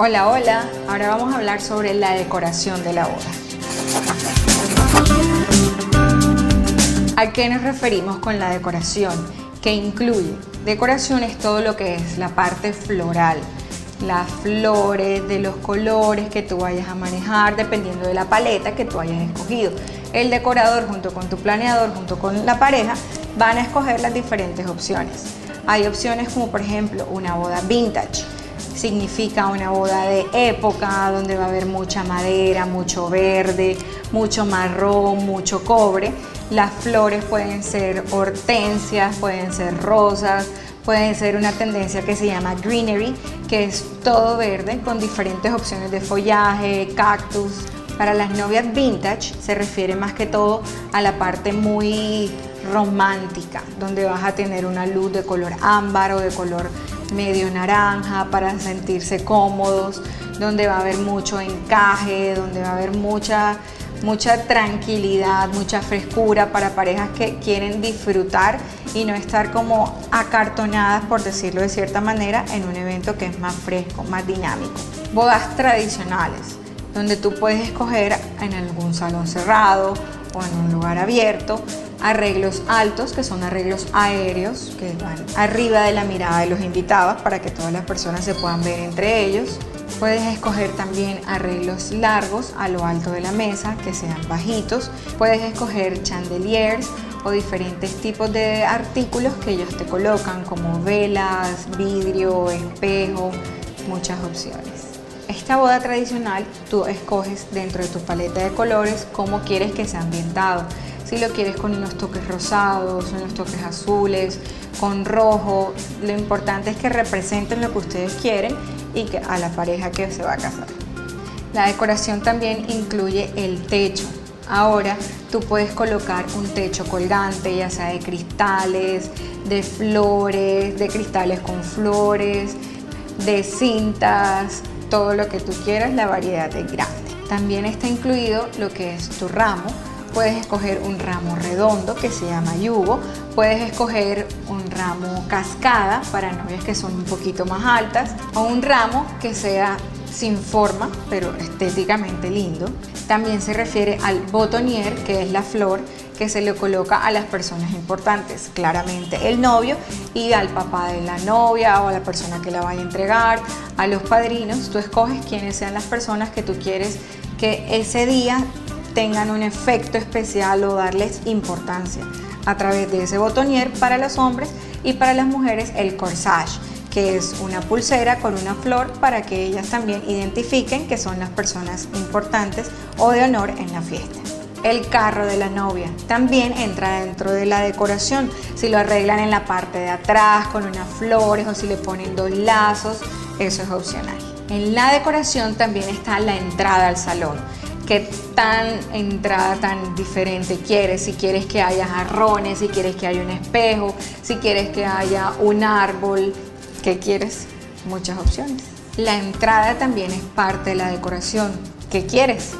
Hola, hola. Ahora vamos a hablar sobre la decoración de la boda. ¿A qué nos referimos con la decoración? Que incluye decoración es todo lo que es la parte floral, las flores, de los colores que tú vayas a manejar dependiendo de la paleta que tú hayas escogido. El decorador junto con tu planeador, junto con la pareja, van a escoger las diferentes opciones. Hay opciones como por ejemplo una boda vintage, significa una boda de época donde va a haber mucha madera, mucho verde, mucho marrón, mucho cobre. Las flores pueden ser hortensias, pueden ser rosas, pueden ser una tendencia que se llama greenery, que es todo verde con diferentes opciones de follaje, cactus. Para las novias vintage se refiere más que todo a la parte muy romántica, donde vas a tener una luz de color ámbar o de color medio naranja para sentirse cómodos, donde va a haber mucho encaje, donde va a haber mucha, mucha tranquilidad, mucha frescura para parejas que quieren disfrutar y no estar como acartonadas, por decirlo de cierta manera, en un evento que es más fresco, más dinámico. Bodas tradicionales, donde tú puedes escoger en algún salón cerrado o en un lugar abierto arreglos altos, que son arreglos aéreos, que van arriba de la mirada de los invitados para que todas las personas se puedan ver entre ellos. Puedes escoger también arreglos largos a lo alto de la mesa, que sean bajitos. Puedes escoger chandeliers o diferentes tipos de artículos que ellos te colocan, como velas, vidrio, espejo, muchas opciones. Esta boda tradicional tú escoges dentro de tu paleta de colores cómo quieres que sea ambientado si lo quieres con unos toques rosados, unos toques azules, con rojo, lo importante es que representen lo que ustedes quieren y que a la pareja que se va a casar. La decoración también incluye el techo. Ahora tú puedes colocar un techo colgante, ya sea de cristales, de flores, de cristales con flores, de cintas, todo lo que tú quieras, la variedad es grande. También está incluido lo que es tu ramo, Puedes escoger un ramo redondo que se llama yugo, puedes escoger un ramo cascada para novias que son un poquito más altas o un ramo que sea sin forma pero estéticamente lindo. También se refiere al botonier, que es la flor que se le coloca a las personas importantes, claramente el novio y al papá de la novia o a la persona que la vaya a entregar, a los padrinos, tú escoges quiénes sean las personas que tú quieres que ese día tengan un efecto especial o darles importancia a través de ese botonier para los hombres y para las mujeres el corsage que es una pulsera con una flor para que ellas también identifiquen que son las personas importantes o de honor en la fiesta. El carro de la novia también entra dentro de la decoración. Si lo arreglan en la parte de atrás con unas flores o si le ponen dos lazos, eso es opcional. En la decoración también está la entrada al salón qué tan entrada tan diferente quieres, si quieres que haya jarrones, si quieres que haya un espejo, si quieres que haya un árbol, ¿qué quieres? Muchas opciones. La entrada también es parte de la decoración. ¿Qué quieres?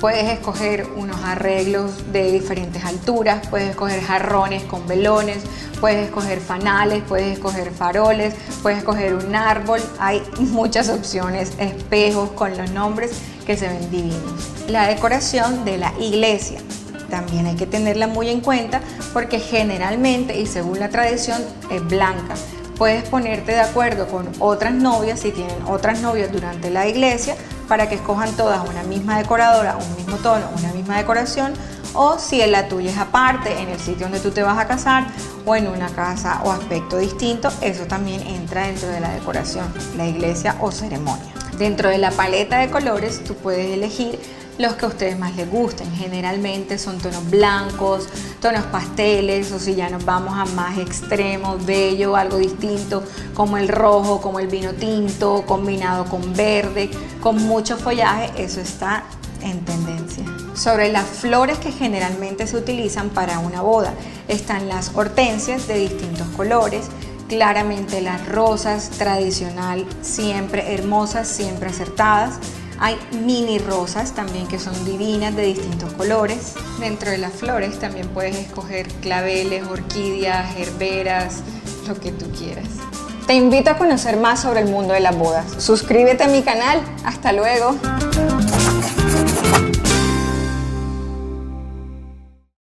Puedes escoger unos arreglos de diferentes alturas, puedes escoger jarrones con velones, puedes escoger fanales, puedes escoger faroles, puedes escoger un árbol. Hay muchas opciones, espejos con los nombres que se ven divinos. La decoración de la iglesia también hay que tenerla muy en cuenta porque generalmente y según la tradición es blanca. Puedes ponerte de acuerdo con otras novias si tienen otras novias durante la iglesia para que escojan todas una misma decoradora, un mismo tono, una misma decoración o si la tuya es aparte en el sitio donde tú te vas a casar o en una casa o aspecto distinto, eso también entra dentro de la decoración, la iglesia o ceremonia. Dentro de la paleta de colores tú puedes elegir los que a ustedes más les gusten. Generalmente son tonos blancos, tonos pasteles o si ya nos vamos a más extremos, bello, algo distinto, como el rojo, como el vino tinto, combinado con verde, con mucho follaje, eso está en tendencia. Sobre las flores que generalmente se utilizan para una boda, están las hortensias de distintos colores, claramente las rosas tradicional, siempre hermosas, siempre acertadas. Hay mini rosas también que son divinas de distintos colores. Dentro de las flores también puedes escoger claveles, orquídeas, herberas, lo que tú quieras. Te invito a conocer más sobre el mundo de las bodas. Suscríbete a mi canal. Hasta luego.